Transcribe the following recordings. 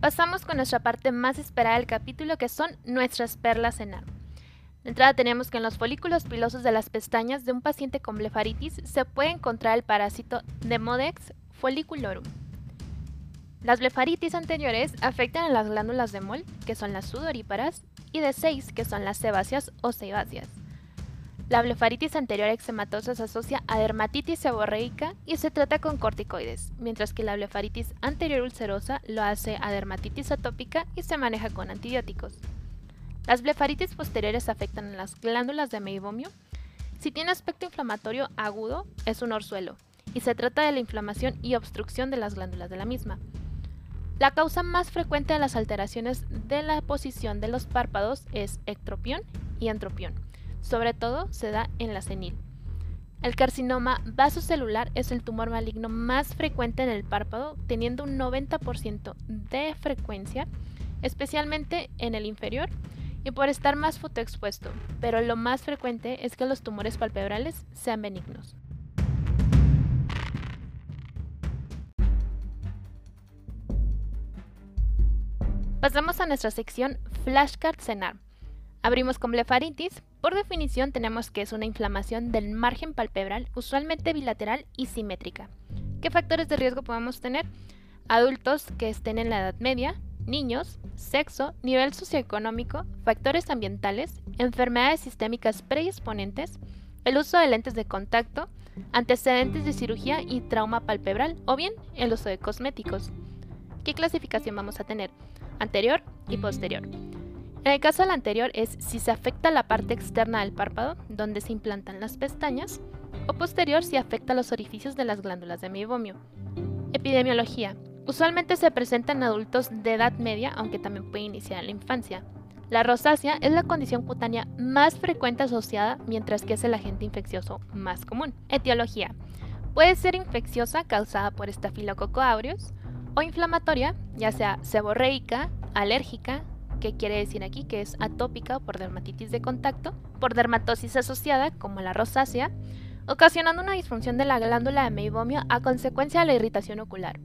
pasamos con nuestra parte más esperada del capítulo que son nuestras perlas en arma. De entrada tenemos que en los folículos pilosos de las pestañas de un paciente con blefaritis se puede encontrar el parásito Demodex folliculorum. Las blefaritis anteriores afectan a las glándulas de Moll, que son las sudoríparas, y de 6, que son las sebáceas o sebáceas. La blefaritis anterior eczematosa se asocia a dermatitis seborreica y se trata con corticoides, mientras que la blefaritis anterior ulcerosa lo hace a dermatitis atópica y se maneja con antibióticos. Las blefaritis posteriores afectan a las glándulas de meibomio. Si tiene aspecto inflamatorio agudo, es un orzuelo, y se trata de la inflamación y obstrucción de las glándulas de la misma. La causa más frecuente de las alteraciones de la posición de los párpados es ectropión y entropión. Sobre todo se da en la senil. El carcinoma vasocelular es el tumor maligno más frecuente en el párpado, teniendo un 90% de frecuencia, especialmente en el inferior y por estar más fotoexpuesto, pero lo más frecuente es que los tumores palpebrales sean benignos. Pasamos a nuestra sección Flashcard Cenar. Abrimos con blefaritis. Por definición tenemos que es una inflamación del margen palpebral, usualmente bilateral y simétrica. ¿Qué factores de riesgo podemos tener? Adultos que estén en la edad media, niños, sexo, nivel socioeconómico, factores ambientales, enfermedades sistémicas predisponentes, el uso de lentes de contacto, antecedentes de cirugía y trauma palpebral o bien el uso de cosméticos. ¿Qué clasificación vamos a tener? anterior y posterior. En el caso del anterior es si se afecta la parte externa del párpado, donde se implantan las pestañas, o posterior si afecta los orificios de las glándulas de meibomio. Epidemiología. Usualmente se presenta en adultos de edad media, aunque también puede iniciar en la infancia. La rosácea es la condición cutánea más frecuente asociada, mientras que es el agente infeccioso más común. Etiología. Puede ser infecciosa causada por Staphylococcus aureus, o inflamatoria, ya sea seborreica, alérgica, que quiere decir aquí que es atópica por dermatitis de contacto, por dermatosis asociada, como la rosácea, ocasionando una disfunción de la glándula de meibomio a consecuencia de la irritación ocular.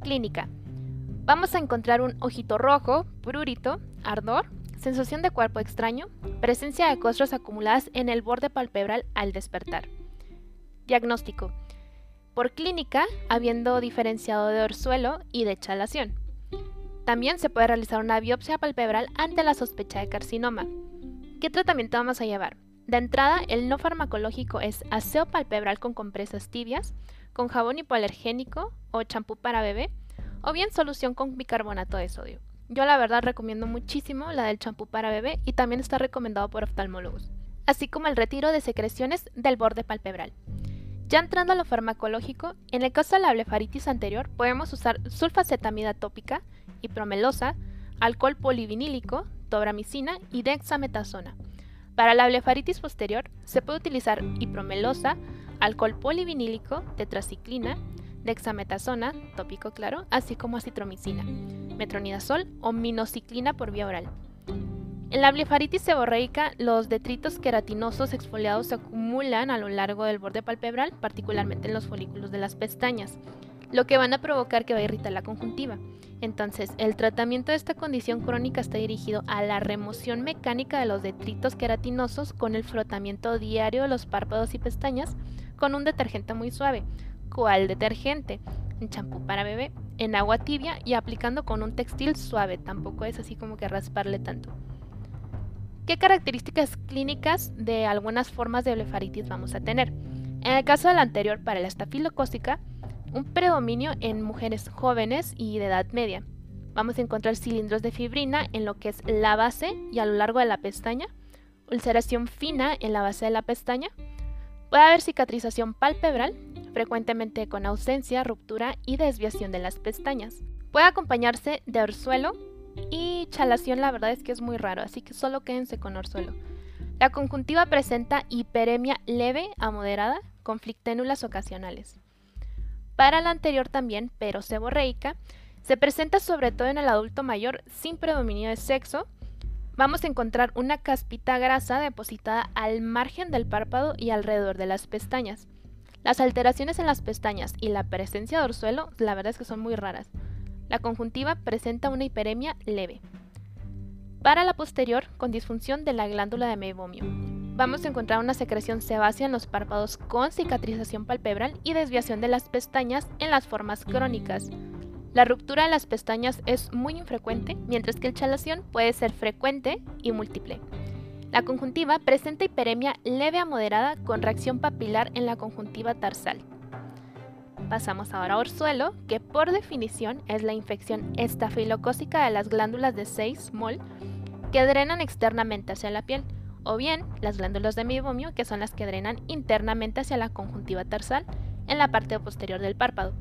Clínica. Vamos a encontrar un ojito rojo, prurito, ardor, sensación de cuerpo extraño, presencia de costras acumuladas en el borde palpebral al despertar. Diagnóstico por clínica, habiendo diferenciado de orzuelo y de chalación. También se puede realizar una biopsia palpebral ante la sospecha de carcinoma. ¿Qué tratamiento vamos a llevar? De entrada, el no farmacológico es aseo palpebral con compresas tibias, con jabón hipoalergénico o champú para bebé, o bien solución con bicarbonato de sodio. Yo la verdad recomiendo muchísimo la del champú para bebé y también está recomendado por oftalmólogos, así como el retiro de secreciones del borde palpebral. Ya entrando a lo farmacológico, en el caso de la blefaritis anterior podemos usar sulfacetamida tópica, hipromelosa, alcohol polivinílico, tobramicina y dexametasona. Para la blefaritis posterior se puede utilizar hipromelosa, alcohol polivinílico, tetraciclina, dexametasona, tópico claro, así como acitromicina, metronidazol o minociclina por vía oral. En la blefaritis seborreica, los detritos queratinosos exfoliados se acumulan a lo largo del borde palpebral, particularmente en los folículos de las pestañas, lo que van a provocar que va a irritar la conjuntiva. Entonces, el tratamiento de esta condición crónica está dirigido a la remoción mecánica de los detritos queratinosos con el frotamiento diario de los párpados y pestañas con un detergente muy suave. ¿Cuál detergente? En champú para bebé, en agua tibia y aplicando con un textil suave, tampoco es así como que rasparle tanto. ¿Qué características clínicas de algunas formas de blefaritis vamos a tener? En el caso del anterior, para la estafilocócica, un predominio en mujeres jóvenes y de edad media. Vamos a encontrar cilindros de fibrina en lo que es la base y a lo largo de la pestaña, ulceración fina en la base de la pestaña, puede haber cicatrización palpebral, frecuentemente con ausencia, ruptura y desviación de las pestañas. Puede acompañarse de orzuelo y chalación la verdad es que es muy raro, así que solo quédense con orzuelo. La conjuntiva presenta hiperemia leve a moderada con flicténulas ocasionales. Para la anterior también, pero seborreica, se presenta sobre todo en el adulto mayor sin predominio de sexo. Vamos a encontrar una caspita grasa depositada al margen del párpado y alrededor de las pestañas. Las alteraciones en las pestañas y la presencia de orzuelo, la verdad es que son muy raras. La conjuntiva presenta una hiperemia leve. Para la posterior, con disfunción de la glándula de meibomio, vamos a encontrar una secreción sebácea en los párpados con cicatrización palpebral y desviación de las pestañas en las formas crónicas. La ruptura de las pestañas es muy infrecuente, mientras que el chalación puede ser frecuente y múltiple. La conjuntiva presenta hiperemia leve a moderada con reacción papilar en la conjuntiva tarsal. Pasamos ahora a orzuelo, que por definición es la infección estafilocócica de las glándulas de 6 mol que drenan externamente hacia la piel, o bien las glándulas de meibomio, que son las que drenan internamente hacia la conjuntiva tarsal en la parte posterior del párpado.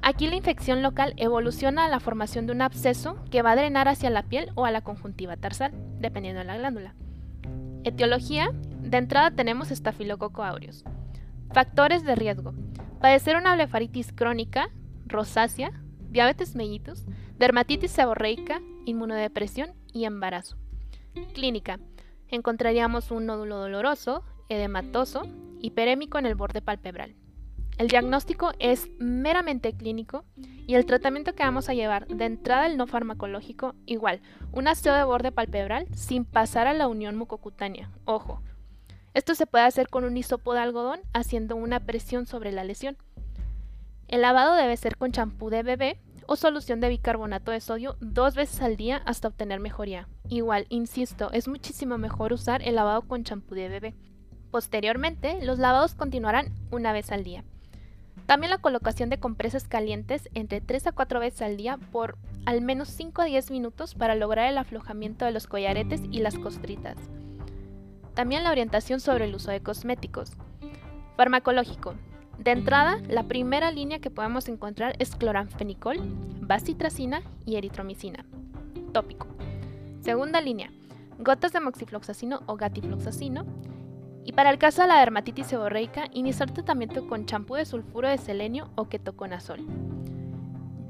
Aquí la infección local evoluciona a la formación de un absceso que va a drenar hacia la piel o a la conjuntiva tarsal, dependiendo de la glándula. Etiología, de entrada tenemos estafilococo aureus. Factores de riesgo. Padecer una blefaritis crónica, rosácea, diabetes mellitus, dermatitis seborreica, inmunodepresión y embarazo. Clínica. Encontraríamos un nódulo doloroso, edematoso, hiperémico en el borde palpebral. El diagnóstico es meramente clínico y el tratamiento que vamos a llevar de entrada el no farmacológico igual, un aseo de borde palpebral sin pasar a la unión mucocutánea. Ojo, esto se puede hacer con un hisopo de algodón haciendo una presión sobre la lesión. El lavado debe ser con champú de bebé o solución de bicarbonato de sodio dos veces al día hasta obtener mejoría. Igual, insisto, es muchísimo mejor usar el lavado con champú de bebé. Posteriormente, los lavados continuarán una vez al día. También la colocación de compresas calientes entre 3 a 4 veces al día por al menos 5 a 10 minutos para lograr el aflojamiento de los collaretes y las costritas. También la orientación sobre el uso de cosméticos. Farmacológico. De entrada, la primera línea que podemos encontrar es cloranfenicol, bacitracina y eritromicina. Tópico. Segunda línea, gotas de moxifloxacino o gatifloxacino. Y para el caso de la dermatitis seborreica, iniciar tratamiento con champú de sulfuro de selenio o ketoconazol.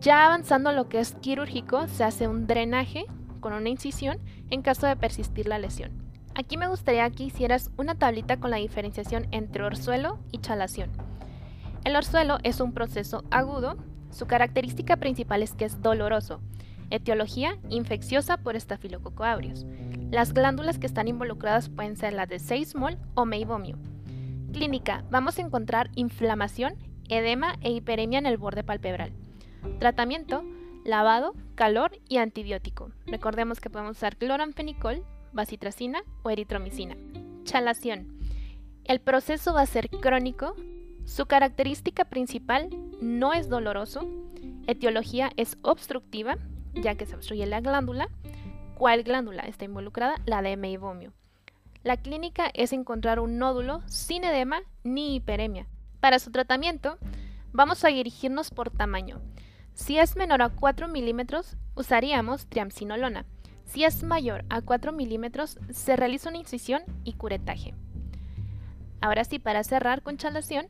Ya avanzando lo que es quirúrgico, se hace un drenaje con una incisión en caso de persistir la lesión. Aquí me gustaría que hicieras una tablita con la diferenciación entre orzuelo y chalación. El orzuelo es un proceso agudo, su característica principal es que es doloroso. Etiología, infecciosa por estafilococo aureus. Las glándulas que están involucradas pueden ser las de 6 mol o meibomio. Clínica, vamos a encontrar inflamación, edema e hiperemia en el borde palpebral. Tratamiento, lavado, calor y antibiótico. Recordemos que podemos usar cloranfenicol, bacitracina o eritromicina. Chalación. El proceso va a ser crónico. Su característica principal no es doloroso. Etiología es obstructiva, ya que se obstruye la glándula. ¿Cuál glándula está involucrada? La de meibomio. La clínica es encontrar un nódulo sin edema ni hiperemia. Para su tratamiento, vamos a dirigirnos por tamaño. Si es menor a 4 milímetros, usaríamos triamcinolona. Si es mayor a 4 milímetros, se realiza una incisión y curetaje. Ahora sí, para cerrar con chalación,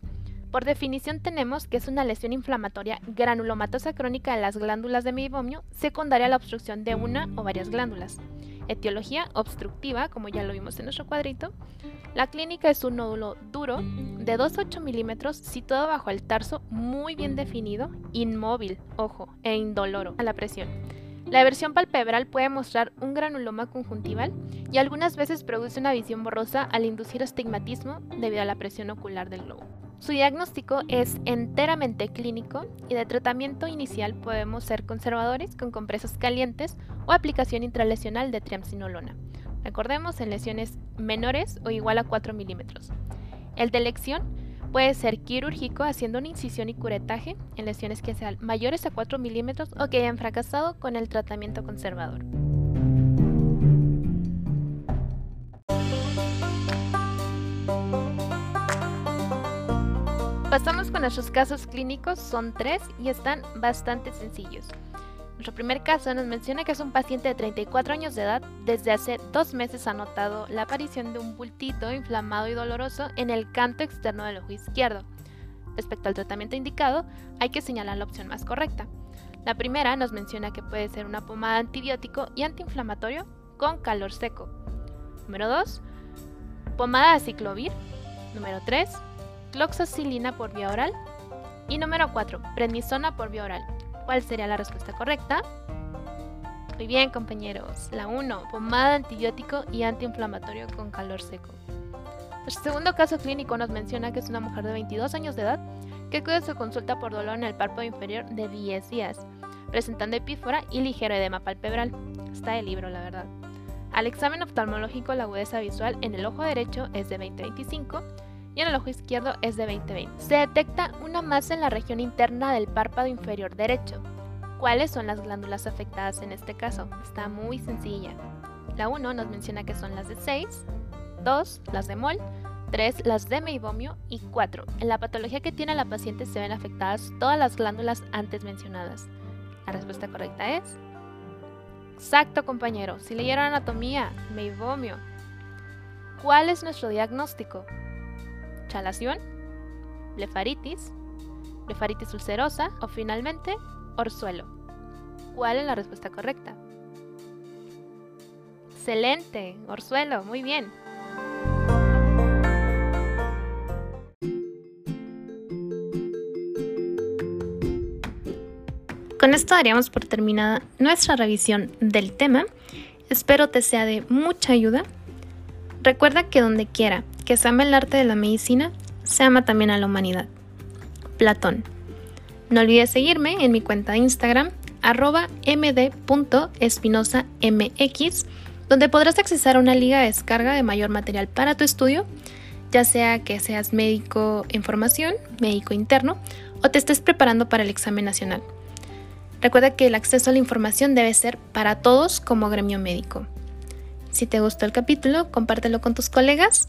por definición tenemos que es una lesión inflamatoria granulomatosa crónica de las glándulas de meibomio secundaria a la obstrucción de una o varias glándulas. Etiología obstructiva, como ya lo vimos en nuestro cuadrito. La clínica es un nódulo duro de 2 a 8 milímetros situado bajo el tarso muy bien definido, inmóvil, ojo, e indoloro a la presión. La versión palpebral puede mostrar un granuloma conjuntival y algunas veces produce una visión borrosa al inducir astigmatismo debido a la presión ocular del globo. Su diagnóstico es enteramente clínico y de tratamiento inicial podemos ser conservadores con compresas calientes o aplicación intralesional de triamcinolona. Recordemos en lesiones menores o igual a 4 milímetros. El de elección Puede ser quirúrgico haciendo una incisión y curetaje en lesiones que sean mayores a 4 milímetros o que hayan fracasado con el tratamiento conservador. Pasamos con nuestros casos clínicos, son tres y están bastante sencillos. Nuestro primer caso nos menciona que es un paciente de 34 años de edad. Desde hace dos meses ha notado la aparición de un bultito inflamado y doloroso en el canto externo del ojo izquierdo. Respecto al tratamiento indicado, hay que señalar la opción más correcta. La primera nos menciona que puede ser una pomada antibiótico y antiinflamatorio con calor seco. Número 2. Pomada aciclovir. Número 3. Cloxacilina por vía oral. Y número 4. Prednisona por vía oral. ¿Cuál sería la respuesta correcta? Muy bien, compañeros. La 1, pomada antibiótico y antiinflamatorio con calor seco. Nuestro segundo caso clínico nos menciona que es una mujer de 22 años de edad que cuida su consulta por dolor en el párpado inferior de 10 días, presentando epífora y ligero edema palpebral. Está el libro, la verdad. Al examen oftalmológico, la agudeza visual en el ojo derecho es de 20-25 y en el ojo izquierdo es de 20-20. Se detecta una masa en la región interna del párpado inferior derecho. ¿Cuáles son las glándulas afectadas en este caso? Está muy sencilla. La 1 nos menciona que son las de 6, 2 las de mol, 3 las de meibomio y 4. En la patología que tiene la paciente se ven afectadas todas las glándulas antes mencionadas. La respuesta correcta es... Exacto, compañero. Si leyeron anatomía, meibomio. ¿Cuál es nuestro diagnóstico? Chalación, blefaritis, blefaritis ulcerosa o finalmente orzuelo. ¿Cuál es la respuesta correcta? Excelente, orzuelo, muy bien. Con esto daríamos por terminada nuestra revisión del tema. Espero te sea de mucha ayuda. Recuerda que donde quiera que se ama el arte de la medicina, se ama también a la humanidad. Platón. No olvides seguirme en mi cuenta de Instagram, arroba md.espinosamx, donde podrás accesar a una liga de descarga de mayor material para tu estudio, ya sea que seas médico en formación, médico interno, o te estés preparando para el examen nacional. Recuerda que el acceso a la información debe ser para todos como gremio médico. Si te gustó el capítulo, compártelo con tus colegas